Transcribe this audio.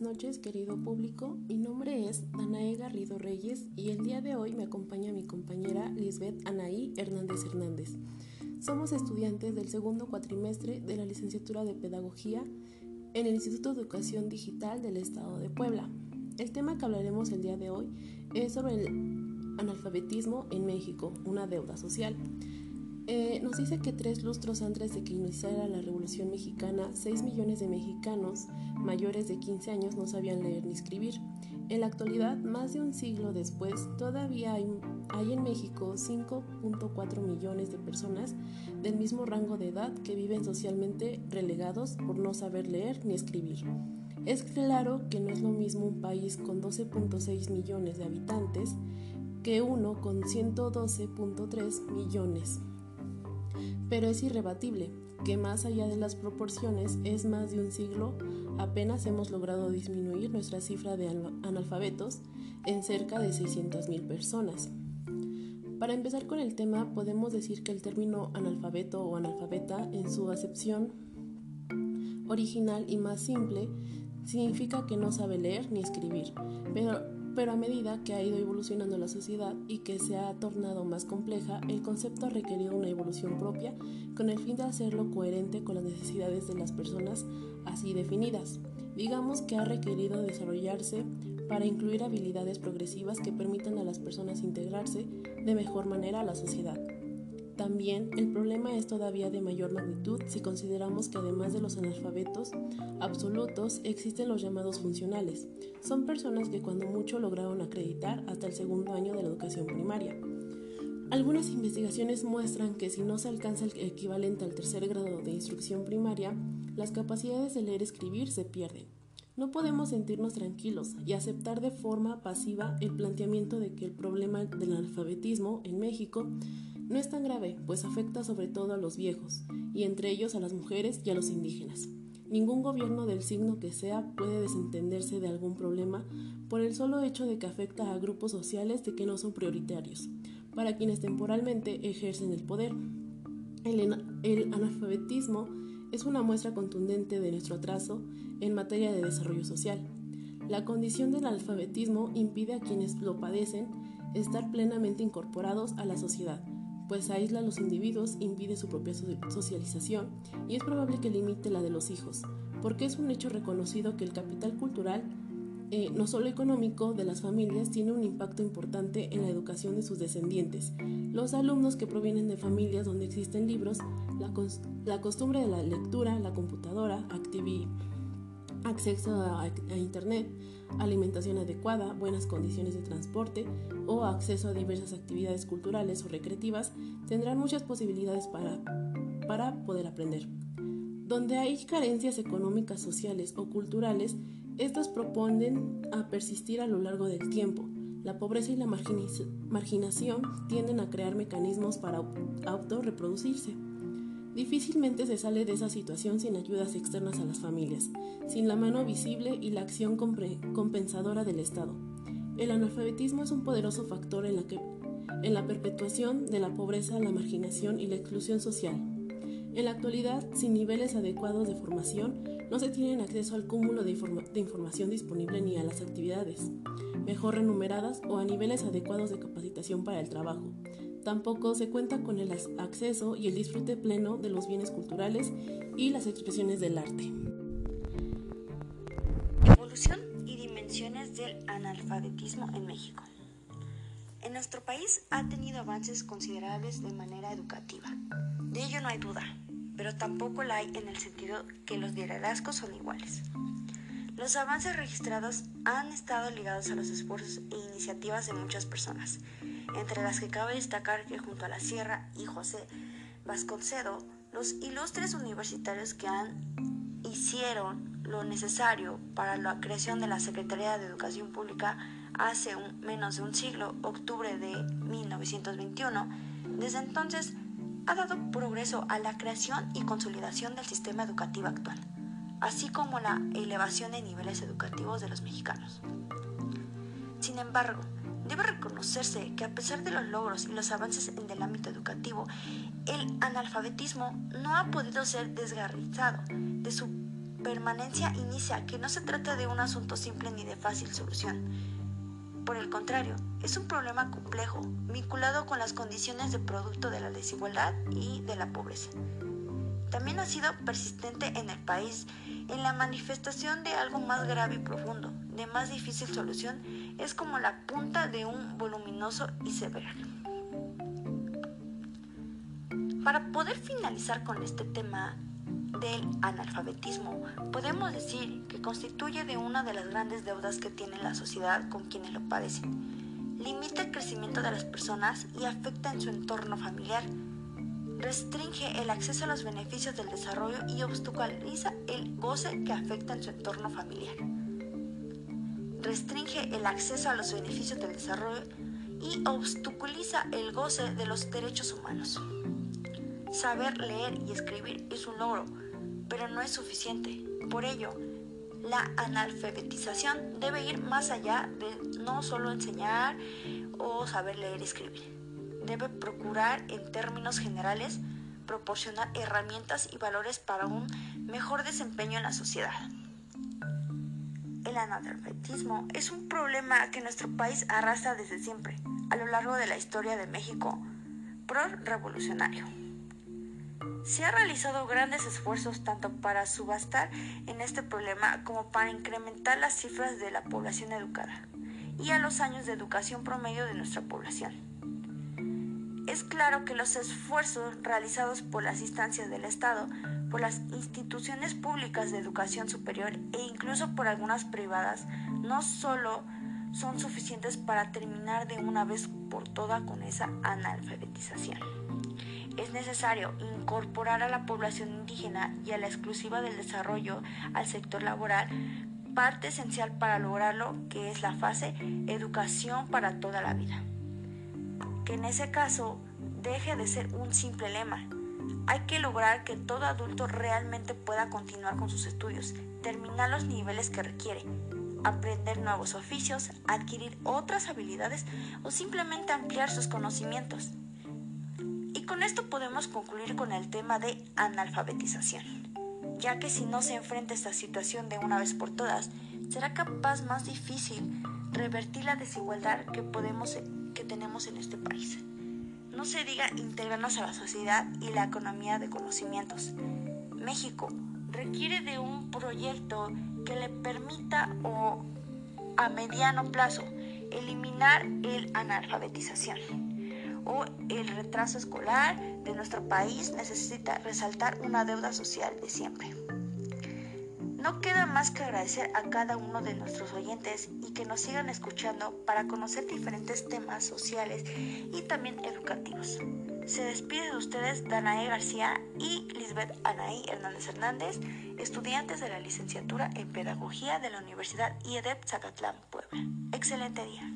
noches querido público. Mi nombre es Danae Garrido Reyes y el día de hoy me acompaña mi compañera Lisbeth Anaí Hernández Hernández. Somos estudiantes del segundo cuatrimestre de la licenciatura de Pedagogía en el Instituto de Educación Digital del Estado de Puebla. El tema que hablaremos el día de hoy es sobre el analfabetismo en México, una deuda social. Eh, nos dice que tres lustros antes de que iniciara la Revolución Mexicana, 6 millones de mexicanos mayores de 15 años no sabían leer ni escribir. En la actualidad, más de un siglo después, todavía hay, hay en México 5.4 millones de personas del mismo rango de edad que viven socialmente relegados por no saber leer ni escribir. Es claro que no es lo mismo un país con 12.6 millones de habitantes que uno con 112.3 millones pero es irrebatible que más allá de las proporciones es más de un siglo apenas hemos logrado disminuir nuestra cifra de analfabetos en cerca de 600.000 personas. Para empezar con el tema, podemos decir que el término analfabeto o analfabeta en su acepción original y más simple significa que no sabe leer ni escribir, pero pero a medida que ha ido evolucionando la sociedad y que se ha tornado más compleja, el concepto ha requerido una evolución propia con el fin de hacerlo coherente con las necesidades de las personas así definidas. Digamos que ha requerido desarrollarse para incluir habilidades progresivas que permitan a las personas integrarse de mejor manera a la sociedad. También el problema es todavía de mayor magnitud si consideramos que además de los analfabetos absolutos existen los llamados funcionales. Son personas que cuando mucho lograron acreditar hasta el segundo año de la educación primaria. Algunas investigaciones muestran que si no se alcanza el equivalente al tercer grado de instrucción primaria, las capacidades de leer y escribir se pierden. No podemos sentirnos tranquilos y aceptar de forma pasiva el planteamiento de que el problema del analfabetismo en México no es tan grave, pues afecta sobre todo a los viejos, y entre ellos a las mujeres y a los indígenas. Ningún gobierno del signo que sea puede desentenderse de algún problema por el solo hecho de que afecta a grupos sociales de que no son prioritarios, para quienes temporalmente ejercen el poder. El, analfabetismo es una muestra contundente de nuestro atraso en materia de desarrollo social. La condición del alfabetismo impide a quienes lo padecen estar plenamente incorporados a la sociedad, pues aísla a los individuos, impide su propia socialización y es probable que limite la de los hijos, porque es un hecho reconocido que el capital cultural, eh, no solo económico, de las familias tiene un impacto importante en la educación de sus descendientes. Los alumnos que provienen de familias donde existen libros, la, la costumbre de la lectura, la computadora, actividad acceso a, Internet, alimentación adecuada, buenas condiciones de transporte o acceso a diversas actividades culturales o recreativas, tendrán muchas posibilidades para, para poder aprender. Donde hay carencias económicas, sociales o culturales, estas proponen a persistir a lo largo del tiempo. La pobreza y la marginación tienden a crear mecanismos para autorreproducirse. Difícilmente se sale de esa situación sin ayudas externas a las familias, sin la mano visible y la acción compensadora del Estado. El analfabetismo es un poderoso factor en la, perpetuación de la pobreza, la marginación y la exclusión social. En la actualidad, sin niveles adecuados de formación, no se tiene acceso al cúmulo de, información disponible ni a las actividades mejor remuneradas o a niveles adecuados de capacitación para el trabajo. Tampoco se cuenta con el acceso y el disfrute pleno de los bienes culturales y las expresiones del arte. Evolución y dimensiones del analfabetismo en México. En nuestro país ha tenido avances considerables de manera educativa. De ello no hay duda, pero tampoco la hay en el sentido que los liderazgos son iguales. Los avances registrados han estado ligados a los esfuerzos e iniciativas de muchas personas, entre las que cabe destacar que junto a la Sierra y José Vasconcedo, los ilustres universitarios que han hicieron lo necesario para la creación de la Secretaría de Educación Pública hace menos de un siglo, octubre de 1921, desde entonces ha dado progreso a la creación y consolidación del sistema educativo actual, así como la elevación de niveles educativos de los mexicanos. Sin embargo, Debe reconocerse que a pesar de los logros y los avances en el ámbito educativo, el analfabetismo no ha podido ser desgarrizado de su permanencia inicia que no se trata de un asunto simple ni de fácil solución. Por el contrario, es un problema complejo, vinculado con las condiciones de producto de la desigualdad y de la pobreza. También ha sido persistente en el país en la manifestación de algo más grave y profundo, de más difícil solución, es como la punta de un voluminoso iceberg. Para poder finalizar con este tema, del analfabetismo, podemos decir que constituye de una de las grandes deudas que tiene la sociedad con quienes lo padecen. Limita el crecimiento de las personas y afecta en su entorno familiar. Restringe el acceso a los beneficios del desarrollo y obstaculiza el goce que afecta en su entorno familiar. Restringe el acceso a los beneficios del desarrollo y obstaculiza el goce de los derechos humanos. Saber leer y escribir es un logro, pero no es suficiente. Por ello, la analfabetización debe ir más allá de no solo enseñar o saber leer y escribir. Debe procurar, en términos generales, proporcionar herramientas y valores para un mejor desempeño en la sociedad. El analfabetismo es un problema que nuestro país arrastra desde siempre, a lo largo de la historia de México pro-revolucionario. Se han realizado grandes esfuerzos tanto para subastar en este problema como para incrementar las cifras de la población educada y a los años de educación promedio de nuestra población. Es claro que los esfuerzos realizados por las instancias del Estado, por las instituciones públicas de educación superior e incluso por algunas privadas no solo son suficientes para terminar de una vez por todas con esa analfabetización es necesario incorporar a la población indígena y a la exclusiva del desarrollo al sector laboral, parte esencial para lograrlo, que es la fase educación para toda la vida. Que en ese caso deje de ser un simple lema. Hay que lograr que todo adulto realmente pueda continuar con sus estudios, terminar los niveles que requiere, aprender nuevos oficios, adquirir otras habilidades o simplemente ampliar sus conocimientos con esto podemos concluir con el tema de analfabetización, ya que si no se enfrenta esta situación de una vez por todas, será capaz más difícil revertir la desigualdad que, que tenemos en este país. No se diga integrarnos a la sociedad y la economía de conocimientos. México requiere de un proyecto que le permita o a mediano plazo eliminar el analfabetización o el retraso escolar de nuestro país necesita resaltar una deuda social de siempre. No queda más que agradecer a cada uno de nuestros oyentes y que nos sigan escuchando para conocer diferentes temas sociales y también educativos. Se despide de ustedes Danae García y Lisbeth Anaí Hernández Hernández, estudiantes de la licenciatura en Pedagogía de la Universidad IEDEP Zacatlán, Puebla. Excelente día.